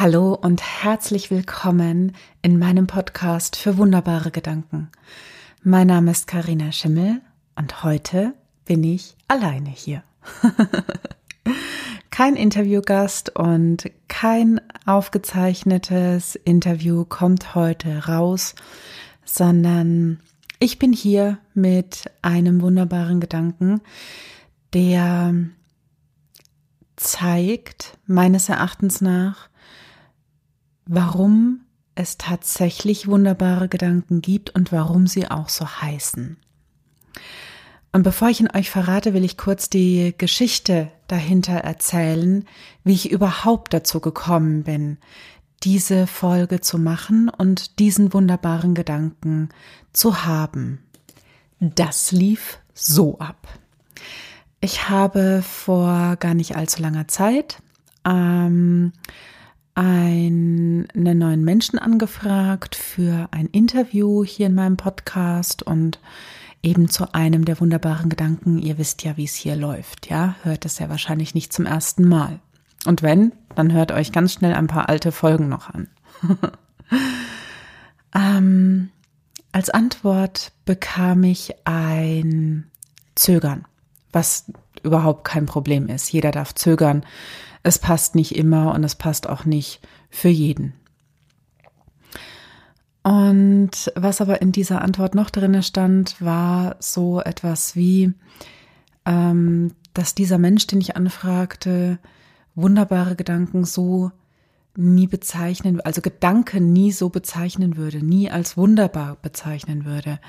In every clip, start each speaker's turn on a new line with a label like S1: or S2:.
S1: Hallo und herzlich willkommen in meinem Podcast für wunderbare Gedanken. Mein Name ist Karina Schimmel und heute bin ich alleine hier. kein Interviewgast und kein aufgezeichnetes Interview kommt heute raus, sondern ich bin hier mit einem wunderbaren Gedanken, der zeigt, meines Erachtens nach, warum es tatsächlich wunderbare Gedanken gibt und warum sie auch so heißen. Und bevor ich ihn euch verrate, will ich kurz die Geschichte dahinter erzählen, wie ich überhaupt dazu gekommen bin, diese Folge zu machen und diesen wunderbaren Gedanken zu haben. Das lief so ab. Ich habe vor gar nicht allzu langer Zeit ähm, einen neuen Menschen angefragt für ein Interview hier in meinem Podcast und eben zu einem der wunderbaren Gedanken. Ihr wisst ja, wie es hier läuft, ja? Hört es ja wahrscheinlich nicht zum ersten Mal. Und wenn, dann hört euch ganz schnell ein paar alte Folgen noch an. ähm, als Antwort bekam ich ein Zögern, was überhaupt kein Problem ist. Jeder darf zögern. Es passt nicht immer und es passt auch nicht für jeden. Und was aber in dieser Antwort noch drin stand, war so etwas wie, ähm, dass dieser Mensch, den ich anfragte, wunderbare Gedanken so nie bezeichnen, also Gedanken nie so bezeichnen würde, nie als wunderbar bezeichnen würde,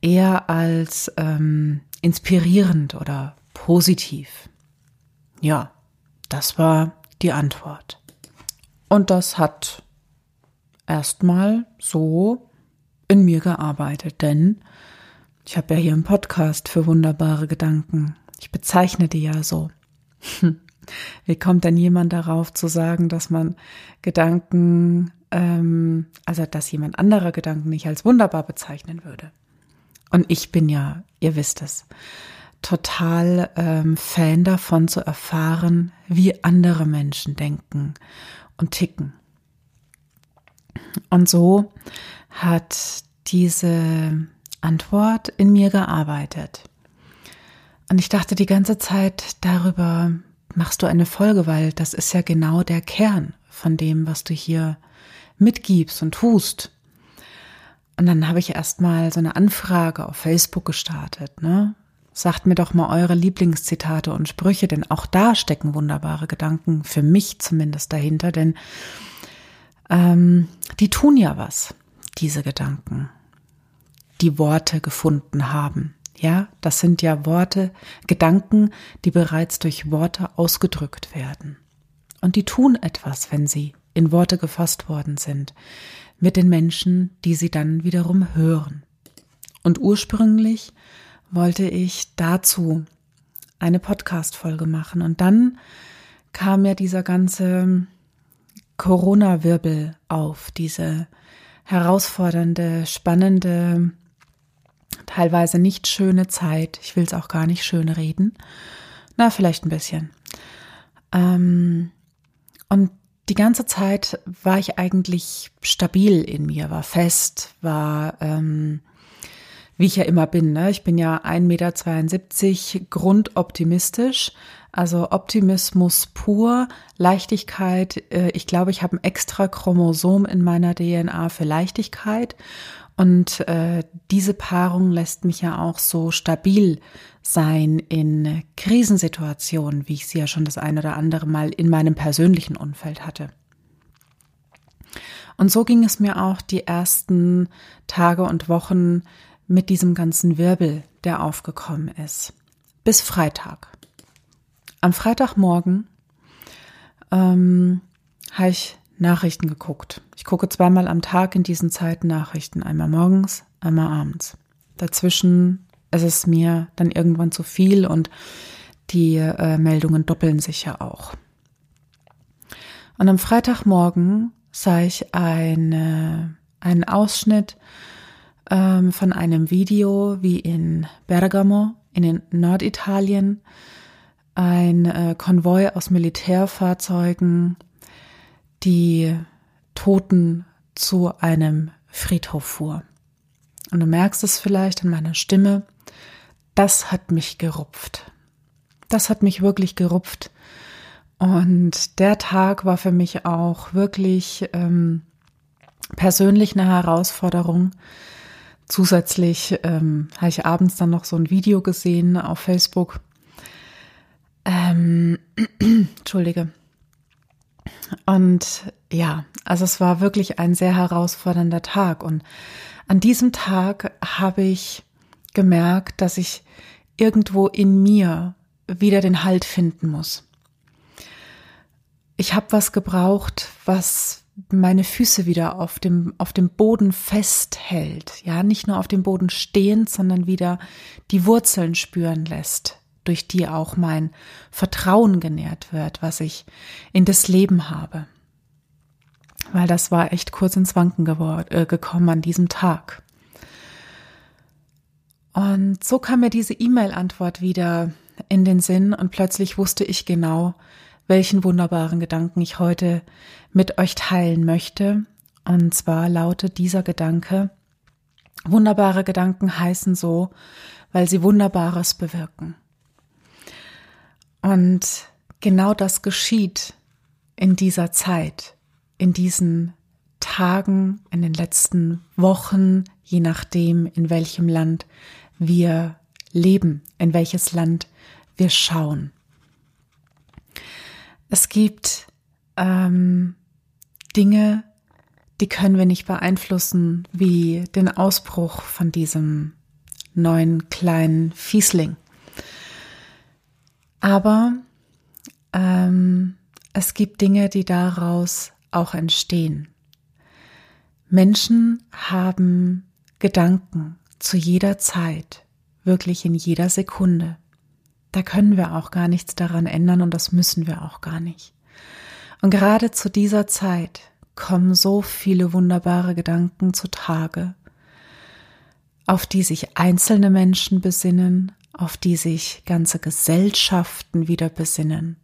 S1: eher als ähm, inspirierend oder positiv. Ja, das war die Antwort. Und das hat erstmal so in mir gearbeitet, denn ich habe ja hier einen Podcast für wunderbare Gedanken. Ich bezeichne die ja so. Wie kommt denn jemand darauf zu sagen, dass man Gedanken, ähm, also dass jemand anderer Gedanken nicht als wunderbar bezeichnen würde? Und ich bin ja, ihr wisst es, total ähm, Fan davon zu erfahren, wie andere Menschen denken und ticken. Und so hat diese Antwort in mir gearbeitet. Und ich dachte die ganze Zeit darüber, machst du eine Folge, weil das ist ja genau der Kern von dem, was du hier mitgibst und tust. Und dann habe ich erstmal so eine Anfrage auf Facebook gestartet, ne? Sagt mir doch mal eure Lieblingszitate und Sprüche, denn auch da stecken wunderbare Gedanken, für mich zumindest dahinter, denn ähm, die tun ja was, diese Gedanken, die Worte gefunden haben. Ja, das sind ja Worte, Gedanken, die bereits durch Worte ausgedrückt werden. Und die tun etwas, wenn sie in Worte gefasst worden sind, mit den Menschen, die sie dann wiederum hören. Und ursprünglich wollte ich dazu eine Podcast-Folge machen. Und dann kam ja dieser ganze Corona-Wirbel auf, diese herausfordernde, spannende, teilweise nicht schöne Zeit. Ich will es auch gar nicht schön reden. Na, vielleicht ein bisschen. Ähm, und die ganze Zeit war ich eigentlich stabil in mir, war fest, war ähm, wie ich ja immer bin. Ne? Ich bin ja 1,72 Meter grundoptimistisch. Also Optimismus pur, Leichtigkeit. Äh, ich glaube, ich habe ein extra Chromosom in meiner DNA für Leichtigkeit. Und äh, diese Paarung lässt mich ja auch so stabil sein in Krisensituationen, wie ich sie ja schon das ein oder andere Mal in meinem persönlichen Umfeld hatte. Und so ging es mir auch die ersten Tage und Wochen mit diesem ganzen Wirbel, der aufgekommen ist. Bis Freitag. Am Freitagmorgen ähm, habe ich Nachrichten geguckt. Ich gucke zweimal am Tag in diesen Zeiten Nachrichten, einmal morgens, einmal abends. Dazwischen ist es mir dann irgendwann zu viel und die äh, Meldungen doppeln sich ja auch. Und am Freitagmorgen sah ich eine, einen Ausschnitt ähm, von einem Video, wie in Bergamo in Norditalien ein äh, Konvoi aus Militärfahrzeugen die Toten zu einem Friedhof fuhr. Und du merkst es vielleicht in meiner Stimme, das hat mich gerupft. Das hat mich wirklich gerupft. Und der Tag war für mich auch wirklich ähm, persönlich eine Herausforderung. Zusätzlich ähm, habe ich abends dann noch so ein Video gesehen auf Facebook. Ähm, Entschuldige. Und ja, also es war wirklich ein sehr herausfordernder Tag. Und an diesem Tag habe ich gemerkt, dass ich irgendwo in mir wieder den Halt finden muss. Ich habe was gebraucht, was meine Füße wieder auf dem, auf dem Boden festhält. Ja, nicht nur auf dem Boden stehend, sondern wieder die Wurzeln spüren lässt, durch die auch mein Vertrauen genährt wird, was ich in das Leben habe. Weil das war echt kurz ins Wanken äh, gekommen an diesem Tag. Und so kam mir diese E-Mail-Antwort wieder in den Sinn und plötzlich wusste ich genau, welchen wunderbaren Gedanken ich heute mit euch teilen möchte. Und zwar lautet dieser Gedanke, wunderbare Gedanken heißen so, weil sie Wunderbares bewirken. Und genau das geschieht in dieser Zeit, in diesen Tagen, in den letzten Wochen, je nachdem, in welchem Land wir leben, in welches Land wir schauen. Es gibt ähm, Dinge, die können wir nicht beeinflussen, wie den Ausbruch von diesem neuen kleinen Fiesling. Aber ähm, es gibt Dinge, die daraus auch entstehen. Menschen haben Gedanken zu jeder Zeit, wirklich in jeder Sekunde. Da können wir auch gar nichts daran ändern und das müssen wir auch gar nicht. Und gerade zu dieser Zeit kommen so viele wunderbare Gedanken zutage, auf die sich einzelne Menschen besinnen, auf die sich ganze Gesellschaften wieder besinnen.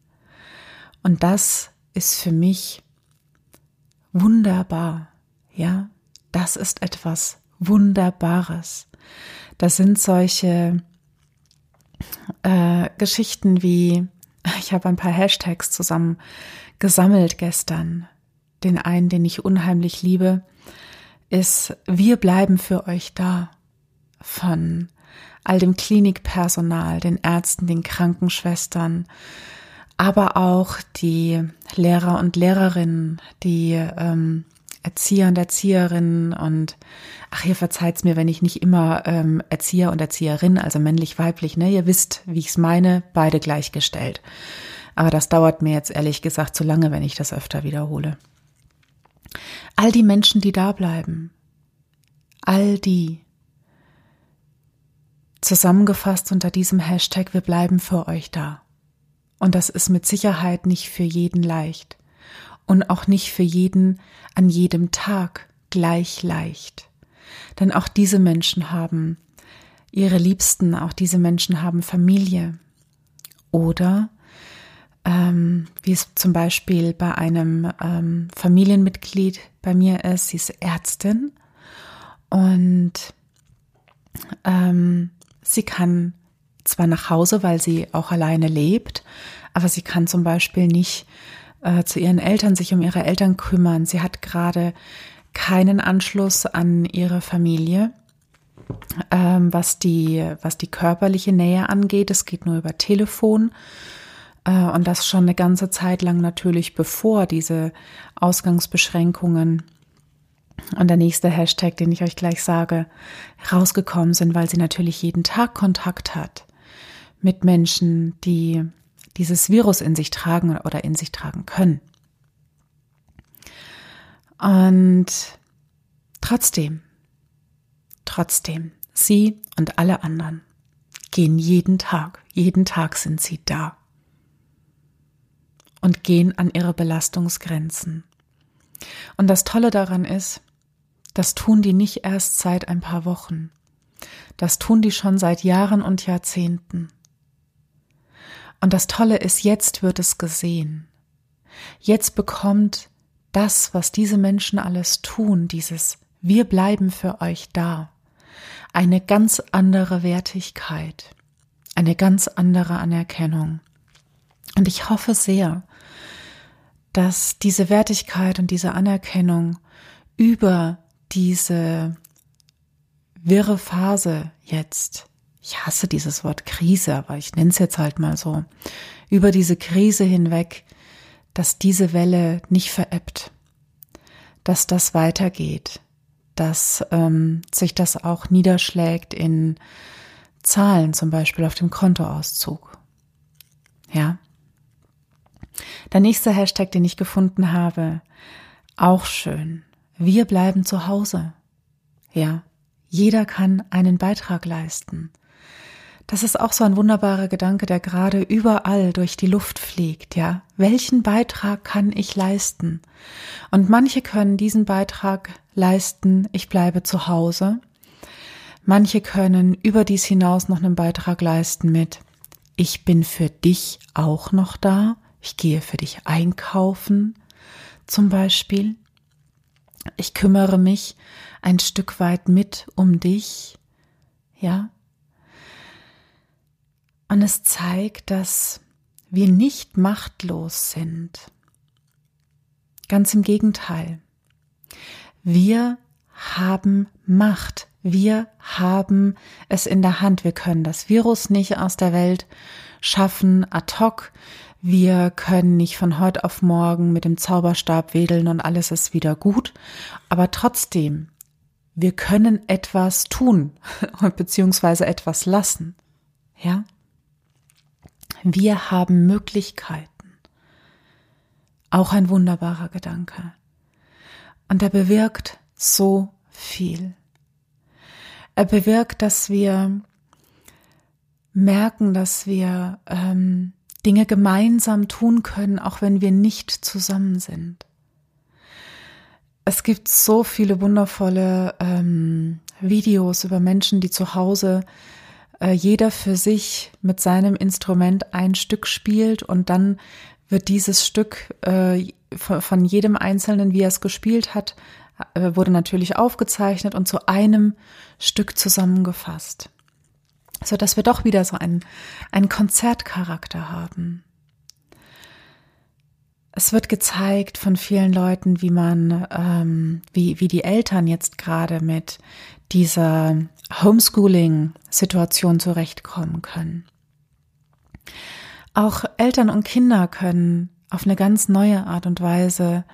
S1: Und das ist für mich wunderbar. Ja, das ist etwas Wunderbares. Das sind solche äh, Geschichten wie, ich habe ein paar Hashtags zusammen gesammelt gestern. Den einen, den ich unheimlich liebe, ist Wir bleiben für euch da von all dem Klinikpersonal, den Ärzten, den Krankenschwestern, aber auch die Lehrer und Lehrerinnen, die ähm, Erzieher und Erzieherinnen und ach, ihr verzeiht's mir, wenn ich nicht immer ähm, Erzieher und Erzieherin, also männlich, weiblich, ne? Ihr wisst, wie ich's meine, beide gleichgestellt. Aber das dauert mir jetzt ehrlich gesagt zu lange, wenn ich das öfter wiederhole. All die Menschen, die da bleiben, all die, zusammengefasst unter diesem Hashtag, wir bleiben für euch da. Und das ist mit Sicherheit nicht für jeden leicht und auch nicht für jeden an jedem Tag gleich leicht. Denn auch diese Menschen haben ihre Liebsten, auch diese Menschen haben Familie. Oder ähm, wie es zum Beispiel bei einem ähm, Familienmitglied bei mir ist, sie ist Ärztin und ähm, sie kann zwar nach Hause, weil sie auch alleine lebt, aber sie kann zum Beispiel nicht äh, zu ihren Eltern sich um ihre Eltern kümmern. Sie hat gerade keinen Anschluss an ihre Familie, ähm, was die was die körperliche Nähe angeht. Es geht nur über Telefon äh, und das schon eine ganze Zeit lang natürlich bevor diese Ausgangsbeschränkungen und der nächste Hashtag, den ich euch gleich sage, rausgekommen sind, weil sie natürlich jeden Tag Kontakt hat mit Menschen, die dieses Virus in sich tragen oder in sich tragen können. Und trotzdem, trotzdem, sie und alle anderen gehen jeden Tag, jeden Tag sind sie da und gehen an ihre Belastungsgrenzen. Und das Tolle daran ist, das tun die nicht erst seit ein paar Wochen. Das tun die schon seit Jahren und Jahrzehnten. Und das Tolle ist, jetzt wird es gesehen. Jetzt bekommt das, was diese Menschen alles tun, dieses Wir bleiben für euch da, eine ganz andere Wertigkeit, eine ganz andere Anerkennung. Und ich hoffe sehr, dass diese Wertigkeit und diese Anerkennung über diese wirre Phase jetzt, ich hasse dieses Wort Krise, aber ich nenne es jetzt halt mal so, über diese Krise hinweg, dass diese Welle nicht verebbt, dass das weitergeht, dass ähm, sich das auch niederschlägt in Zahlen, zum Beispiel auf dem Kontoauszug. Ja. Der nächste Hashtag, den ich gefunden habe, auch schön. Wir bleiben zu Hause. Ja, jeder kann einen Beitrag leisten. Das ist auch so ein wunderbarer Gedanke, der gerade überall durch die Luft fliegt, ja. Welchen Beitrag kann ich leisten? Und manche können diesen Beitrag leisten, ich bleibe zu Hause. Manche können überdies hinaus noch einen Beitrag leisten mit, ich bin für dich auch noch da, ich gehe für dich einkaufen, zum Beispiel. Ich kümmere mich ein Stück weit mit um dich, ja. Und es zeigt, dass wir nicht machtlos sind. Ganz im Gegenteil. Wir haben Macht. Wir haben es in der Hand. Wir können das Virus nicht aus der Welt schaffen ad hoc. Wir können nicht von heute auf morgen mit dem Zauberstab wedeln und alles ist wieder gut. Aber trotzdem, wir können etwas tun, beziehungsweise etwas lassen. Ja? Wir haben Möglichkeiten. Auch ein wunderbarer Gedanke. Und er bewirkt so viel. Er bewirkt, dass wir merken, dass wir ähm, Dinge gemeinsam tun können, auch wenn wir nicht zusammen sind. Es gibt so viele wundervolle ähm, Videos über Menschen, die zu Hause äh, jeder für sich mit seinem Instrument ein Stück spielt und dann wird dieses Stück äh, von, von jedem Einzelnen, wie er es gespielt hat, äh, wurde natürlich aufgezeichnet und zu einem Stück zusammengefasst so dass wir doch wieder so einen, einen Konzertcharakter haben. Es wird gezeigt von vielen Leuten, wie man, ähm, wie, wie die Eltern jetzt gerade mit dieser Homeschooling-Situation zurechtkommen können. Auch Eltern und Kinder können auf eine ganz neue Art und Weise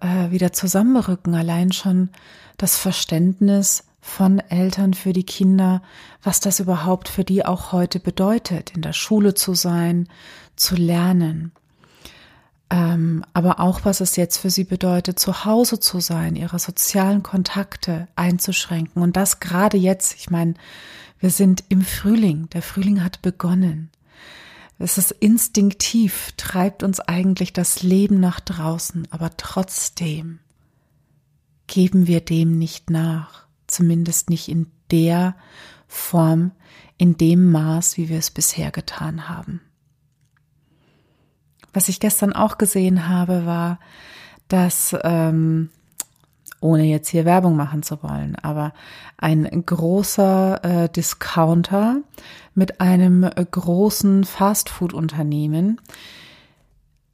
S1: äh, wieder zusammenrücken. Allein schon das Verständnis von Eltern für die Kinder, was das überhaupt für die auch heute bedeutet, in der Schule zu sein, zu lernen. Ähm, aber auch, was es jetzt für sie bedeutet, zu Hause zu sein, ihre sozialen Kontakte einzuschränken. Und das gerade jetzt, ich meine, wir sind im Frühling, der Frühling hat begonnen. Es ist instinktiv, treibt uns eigentlich das Leben nach draußen, aber trotzdem geben wir dem nicht nach zumindest nicht in der Form, in dem Maß, wie wir es bisher getan haben. Was ich gestern auch gesehen habe, war, dass, ähm, ohne jetzt hier Werbung machen zu wollen, aber ein großer äh, Discounter mit einem äh, großen Fastfood-Unternehmen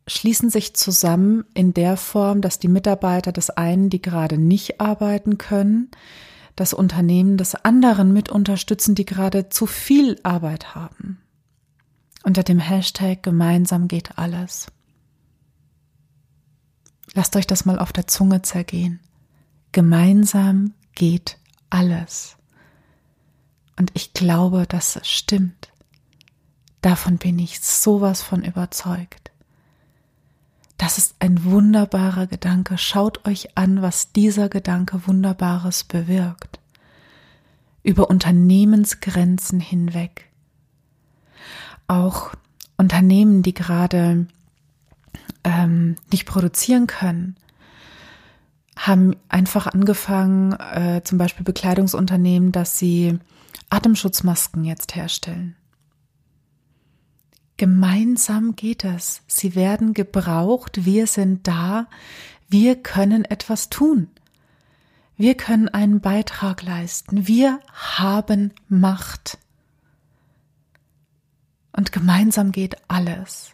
S1: schließen sich zusammen in der Form, dass die Mitarbeiter des einen, die gerade nicht arbeiten können, das Unternehmen des anderen mit unterstützen, die gerade zu viel Arbeit haben. Unter dem Hashtag gemeinsam geht alles. Lasst euch das mal auf der Zunge zergehen. Gemeinsam geht alles. Und ich glaube, dass es stimmt. Davon bin ich sowas von überzeugt. Das ist ein wunderbarer Gedanke. Schaut euch an, was dieser Gedanke Wunderbares bewirkt. Über Unternehmensgrenzen hinweg. Auch Unternehmen, die gerade ähm, nicht produzieren können, haben einfach angefangen, äh, zum Beispiel Bekleidungsunternehmen, dass sie Atemschutzmasken jetzt herstellen. Gemeinsam geht es. Sie werden gebraucht. Wir sind da. Wir können etwas tun. Wir können einen Beitrag leisten. Wir haben Macht. Und gemeinsam geht alles.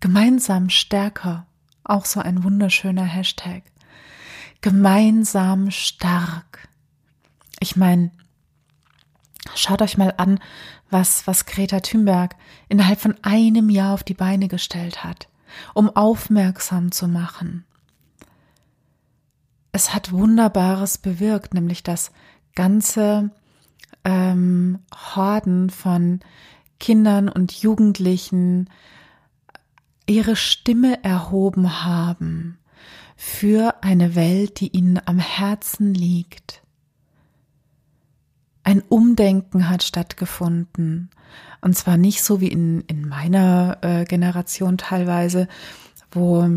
S1: Gemeinsam stärker. Auch so ein wunderschöner Hashtag. Gemeinsam stark. Ich meine, schaut euch mal an, was, was Greta Thunberg innerhalb von einem Jahr auf die Beine gestellt hat, um aufmerksam zu machen. Es hat Wunderbares bewirkt, nämlich dass ganze ähm, Horden von Kindern und Jugendlichen ihre Stimme erhoben haben für eine Welt, die ihnen am Herzen liegt. Ein Umdenken hat stattgefunden. Und zwar nicht so wie in, in meiner äh, Generation teilweise, wo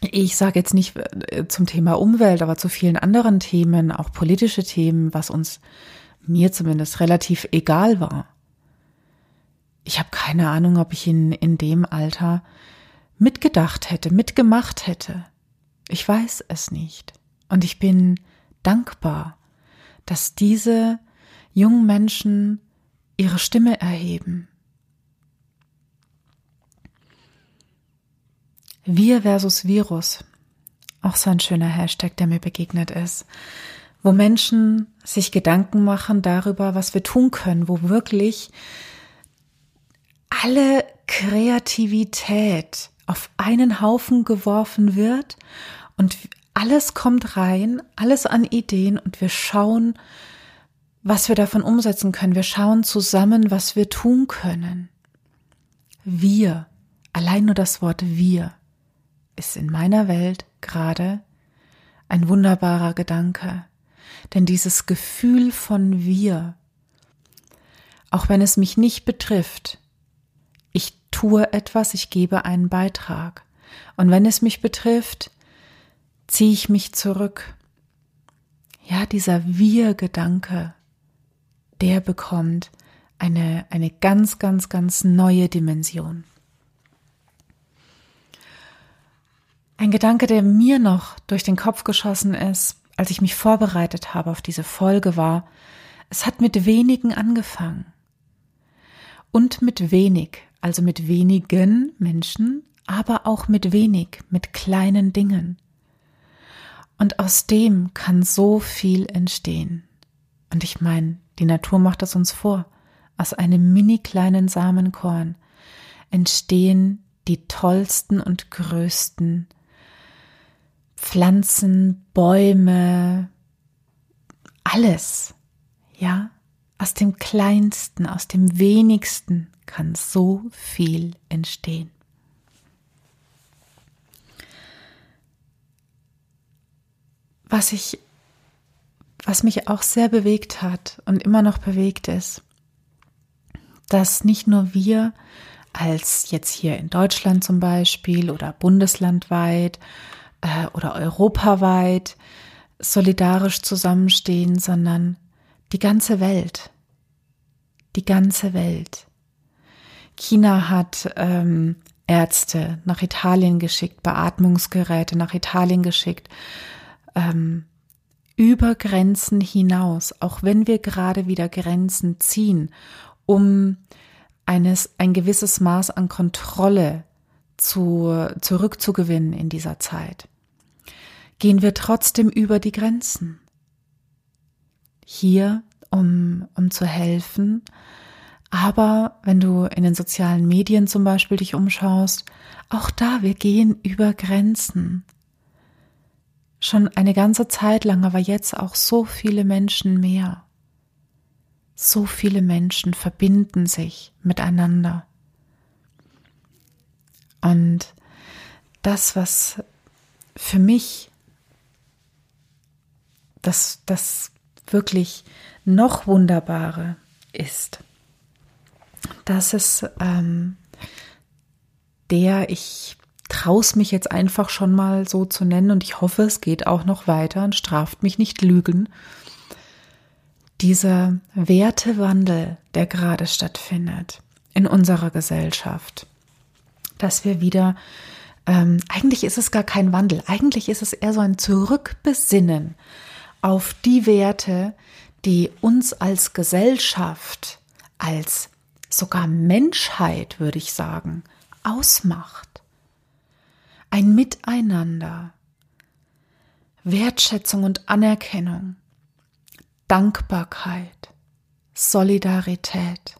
S1: ich sage jetzt nicht äh, zum Thema Umwelt, aber zu vielen anderen Themen, auch politische Themen, was uns mir zumindest relativ egal war. Ich habe keine Ahnung, ob ich in, in dem Alter mitgedacht hätte, mitgemacht hätte. Ich weiß es nicht. Und ich bin dankbar, dass diese jungen Menschen ihre Stimme erheben. Wir versus Virus. Auch so ein schöner Hashtag, der mir begegnet ist. Wo Menschen sich Gedanken machen darüber, was wir tun können, wo wirklich alle Kreativität auf einen Haufen geworfen wird und alles kommt rein, alles an Ideen und wir schauen, was wir davon umsetzen können. Wir schauen zusammen, was wir tun können. Wir, allein nur das Wort wir, ist in meiner Welt gerade ein wunderbarer Gedanke. Denn dieses Gefühl von wir, auch wenn es mich nicht betrifft, ich tue etwas, ich gebe einen Beitrag. Und wenn es mich betrifft, ziehe ich mich zurück. Ja, dieser Wir-Gedanke, der bekommt eine, eine ganz, ganz, ganz neue Dimension. Ein Gedanke, der mir noch durch den Kopf geschossen ist, als ich mich vorbereitet habe auf diese Folge, war, es hat mit wenigen angefangen. Und mit wenig, also mit wenigen Menschen, aber auch mit wenig, mit kleinen Dingen. Und aus dem kann so viel entstehen. Und ich meine, die Natur macht es uns vor. Aus einem mini kleinen Samenkorn entstehen die tollsten und größten Pflanzen, Bäume, alles. Ja, aus dem kleinsten, aus dem wenigsten kann so viel entstehen. Was ich, was mich auch sehr bewegt hat und immer noch bewegt ist, dass nicht nur wir als jetzt hier in Deutschland zum Beispiel oder bundeslandweit äh, oder europaweit solidarisch zusammenstehen, sondern die ganze Welt. Die ganze Welt. China hat ähm, Ärzte nach Italien geschickt, Beatmungsgeräte nach Italien geschickt, ähm, über Grenzen hinaus, auch wenn wir gerade wieder Grenzen ziehen, um eines, ein gewisses Maß an Kontrolle zu, zurückzugewinnen in dieser Zeit, gehen wir trotzdem über die Grenzen. Hier, um, um zu helfen, aber wenn du in den sozialen Medien zum Beispiel dich umschaust, auch da, wir gehen über Grenzen schon eine ganze Zeit lang, aber jetzt auch so viele Menschen mehr. So viele Menschen verbinden sich miteinander. Und das, was für mich das, das wirklich noch Wunderbare ist, dass es ähm, der, ich traus mich jetzt einfach schon mal so zu nennen und ich hoffe, es geht auch noch weiter und straft mich nicht Lügen. Dieser Wertewandel, der gerade stattfindet in unserer Gesellschaft, dass wir wieder ähm, eigentlich ist es gar kein Wandel, eigentlich ist es eher so ein Zurückbesinnen auf die Werte, die uns als Gesellschaft, als sogar Menschheit, würde ich sagen, ausmacht. Ein Miteinander, Wertschätzung und Anerkennung, Dankbarkeit, Solidarität.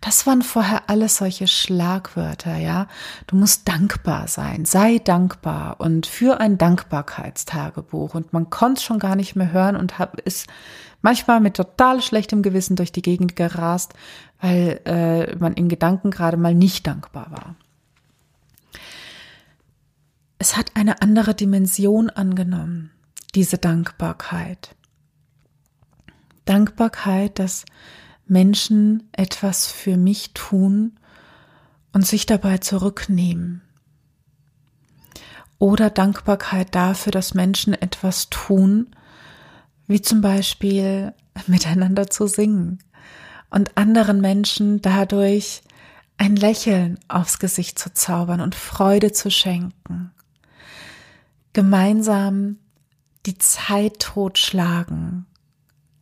S1: Das waren vorher alles solche Schlagwörter, ja. Du musst dankbar sein, sei dankbar und für ein Dankbarkeitstagebuch. Und man konnte es schon gar nicht mehr hören und hab, ist manchmal mit total schlechtem Gewissen durch die Gegend gerast, weil äh, man in Gedanken gerade mal nicht dankbar war. Es hat eine andere Dimension angenommen, diese Dankbarkeit. Dankbarkeit, dass Menschen etwas für mich tun und sich dabei zurücknehmen. Oder Dankbarkeit dafür, dass Menschen etwas tun, wie zum Beispiel miteinander zu singen und anderen Menschen dadurch ein Lächeln aufs Gesicht zu zaubern und Freude zu schenken. Gemeinsam die Zeit totschlagen.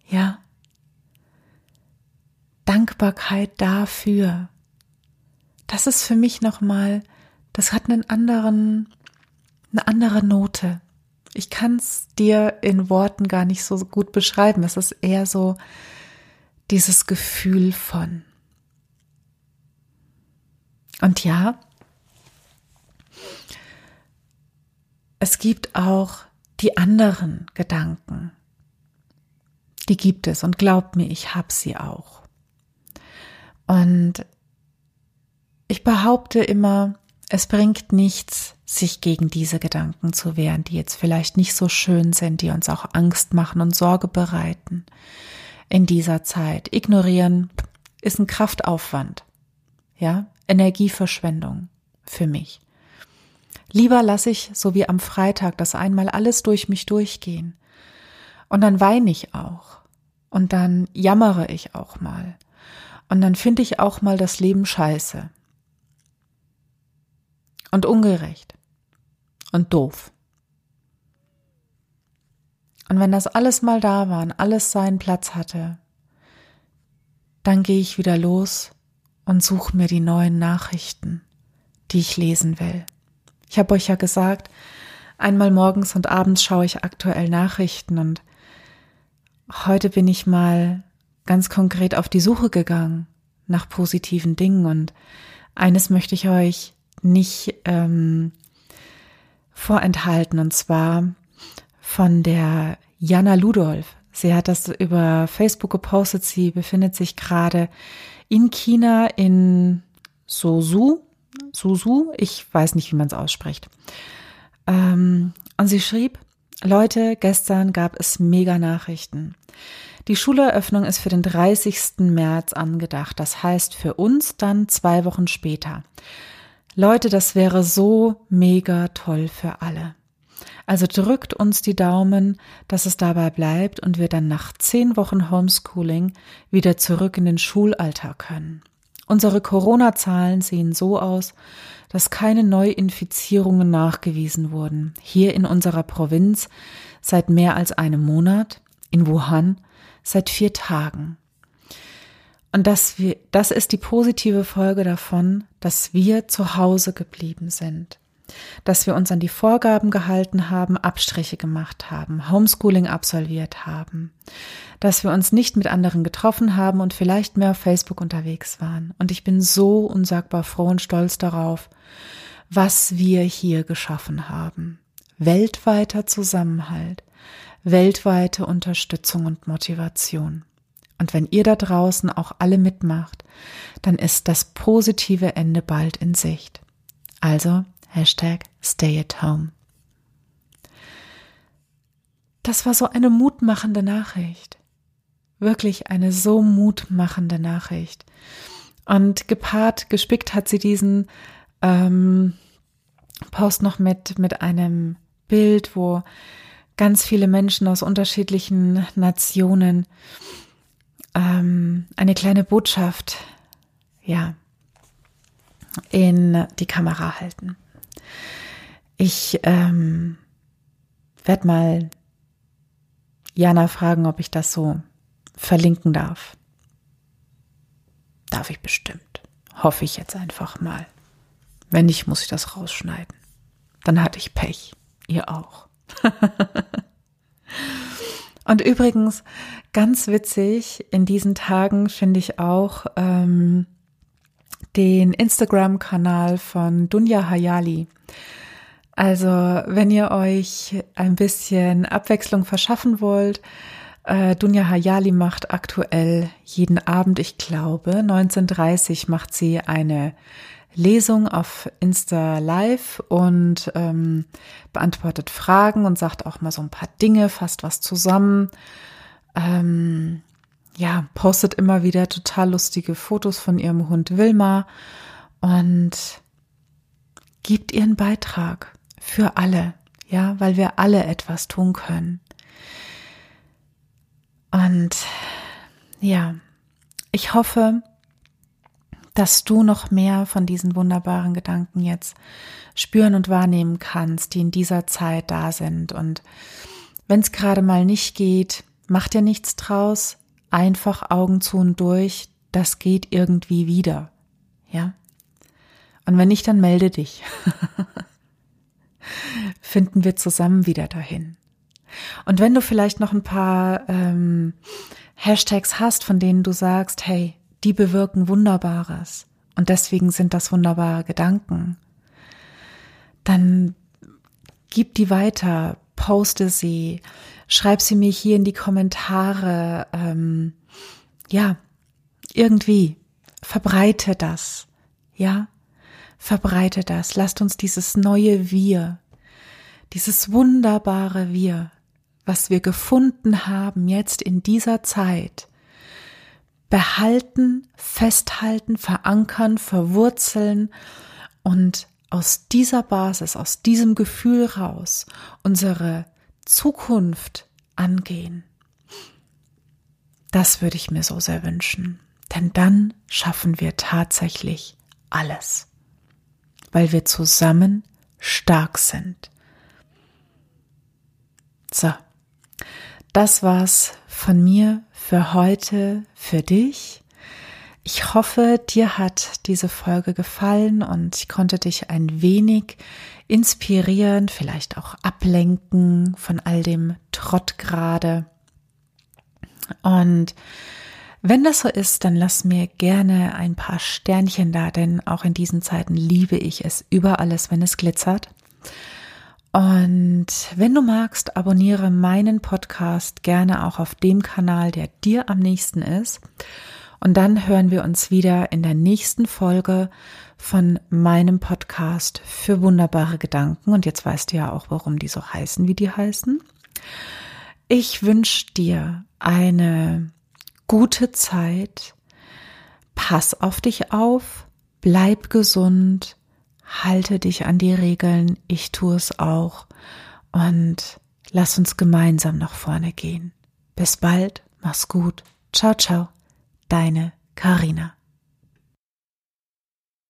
S1: Ja, Dankbarkeit dafür. Das ist für mich nochmal, das hat einen anderen, eine andere Note. Ich kann es dir in Worten gar nicht so gut beschreiben. Es ist eher so dieses Gefühl von. Und ja, es gibt auch die anderen Gedanken. Die gibt es und glaubt mir, ich habe sie auch. Und ich behaupte immer, es bringt nichts, sich gegen diese Gedanken zu wehren, die jetzt vielleicht nicht so schön sind, die uns auch Angst machen und Sorge bereiten in dieser Zeit. Ignorieren ist ein Kraftaufwand, ja, Energieverschwendung für mich. Lieber lasse ich, so wie am Freitag, das einmal alles durch mich durchgehen. Und dann weine ich auch. Und dann jammere ich auch mal. Und dann finde ich auch mal das Leben scheiße. Und ungerecht. Und doof. Und wenn das alles mal da war und alles seinen Platz hatte, dann gehe ich wieder los und suche mir die neuen Nachrichten, die ich lesen will. Ich habe euch ja gesagt, einmal morgens und abends schaue ich aktuell Nachrichten und heute bin ich mal ganz konkret auf die Suche gegangen nach positiven Dingen. Und eines möchte ich euch nicht ähm, vorenthalten, und zwar von der Jana Ludolf. Sie hat das über Facebook gepostet. Sie befindet sich gerade in China in Sosu. Susu, ich weiß nicht, wie man es ausspricht. Ähm, und sie schrieb, Leute, gestern gab es mega Nachrichten. Die Schuleröffnung ist für den 30. März angedacht. Das heißt für uns dann zwei Wochen später. Leute, das wäre so mega toll für alle. Also drückt uns die Daumen, dass es dabei bleibt und wir dann nach zehn Wochen Homeschooling wieder zurück in den Schulalltag können. Unsere Corona-Zahlen sehen so aus, dass keine Neuinfizierungen nachgewiesen wurden. Hier in unserer Provinz seit mehr als einem Monat, in Wuhan seit vier Tagen. Und das, das ist die positive Folge davon, dass wir zu Hause geblieben sind. Dass wir uns an die Vorgaben gehalten haben, Abstriche gemacht haben, Homeschooling absolviert haben. Dass wir uns nicht mit anderen getroffen haben und vielleicht mehr auf Facebook unterwegs waren. Und ich bin so unsagbar froh und stolz darauf, was wir hier geschaffen haben. Weltweiter Zusammenhalt, weltweite Unterstützung und Motivation. Und wenn ihr da draußen auch alle mitmacht, dann ist das positive Ende bald in Sicht. Also Hashtag Stay at Home. Das war so eine mutmachende Nachricht. Wirklich eine so mutmachende Nachricht. Und gepaart, gespickt hat sie diesen ähm, Post noch mit, mit einem Bild, wo ganz viele Menschen aus unterschiedlichen Nationen ähm, eine kleine Botschaft, ja, in die Kamera halten. Ich ähm, werde mal Jana fragen, ob ich das so verlinken darf. Darf ich bestimmt. Hoffe ich jetzt einfach mal. Wenn nicht, muss ich das rausschneiden. Dann hatte ich Pech. Ihr auch. Und übrigens, ganz witzig, in diesen Tagen finde ich auch ähm, den Instagram-Kanal von Dunja Hayali. Also, wenn ihr euch ein bisschen Abwechslung verschaffen wollt, äh, Dunja Hayali macht aktuell jeden Abend, ich glaube, 19.30 macht sie eine Lesung auf Insta Live und ähm, beantwortet Fragen und sagt auch mal so ein paar Dinge, fasst was zusammen. Ähm, ja, postet immer wieder total lustige Fotos von ihrem Hund Wilma und gibt ihren Beitrag für alle, ja, weil wir alle etwas tun können. Und ja, ich hoffe, dass du noch mehr von diesen wunderbaren Gedanken jetzt spüren und wahrnehmen kannst, die in dieser Zeit da sind. Und wenn es gerade mal nicht geht, mach dir nichts draus, einfach Augen zu und durch, das geht irgendwie wieder. Ja? Und wenn nicht, dann melde dich. Finden wir zusammen wieder dahin. Und wenn du vielleicht noch ein paar ähm, Hashtags hast, von denen du sagst, hey, die bewirken Wunderbares. Und deswegen sind das wunderbare Gedanken, dann gib die weiter, poste sie, schreib sie mir hier in die Kommentare, ähm, ja, irgendwie, verbreite das, ja, verbreite das, lasst uns dieses neue Wir, dieses wunderbare Wir, was wir gefunden haben jetzt in dieser Zeit, behalten, festhalten, verankern, verwurzeln und aus dieser Basis, aus diesem Gefühl raus unsere Zukunft angehen. Das würde ich mir so sehr wünschen, denn dann schaffen wir tatsächlich alles, weil wir zusammen stark sind. So, das war's von mir für heute, für dich. Ich hoffe, dir hat diese Folge gefallen und ich konnte dich ein wenig inspirieren, vielleicht auch ablenken von all dem Trott gerade. Und wenn das so ist, dann lass mir gerne ein paar Sternchen da, denn auch in diesen Zeiten liebe ich es über alles, wenn es glitzert. Und wenn du magst, abonniere meinen Podcast gerne auch auf dem Kanal, der dir am nächsten ist. Und dann hören wir uns wieder in der nächsten Folge von meinem Podcast für wunderbare Gedanken. Und jetzt weißt du ja auch, warum die so heißen, wie die heißen. Ich wünsche dir eine gute Zeit. Pass auf dich auf. Bleib gesund halte dich an die Regeln, ich tue es auch und lass uns gemeinsam nach vorne gehen. Bis bald, mach's gut. Ciao, ciao, deine Karina.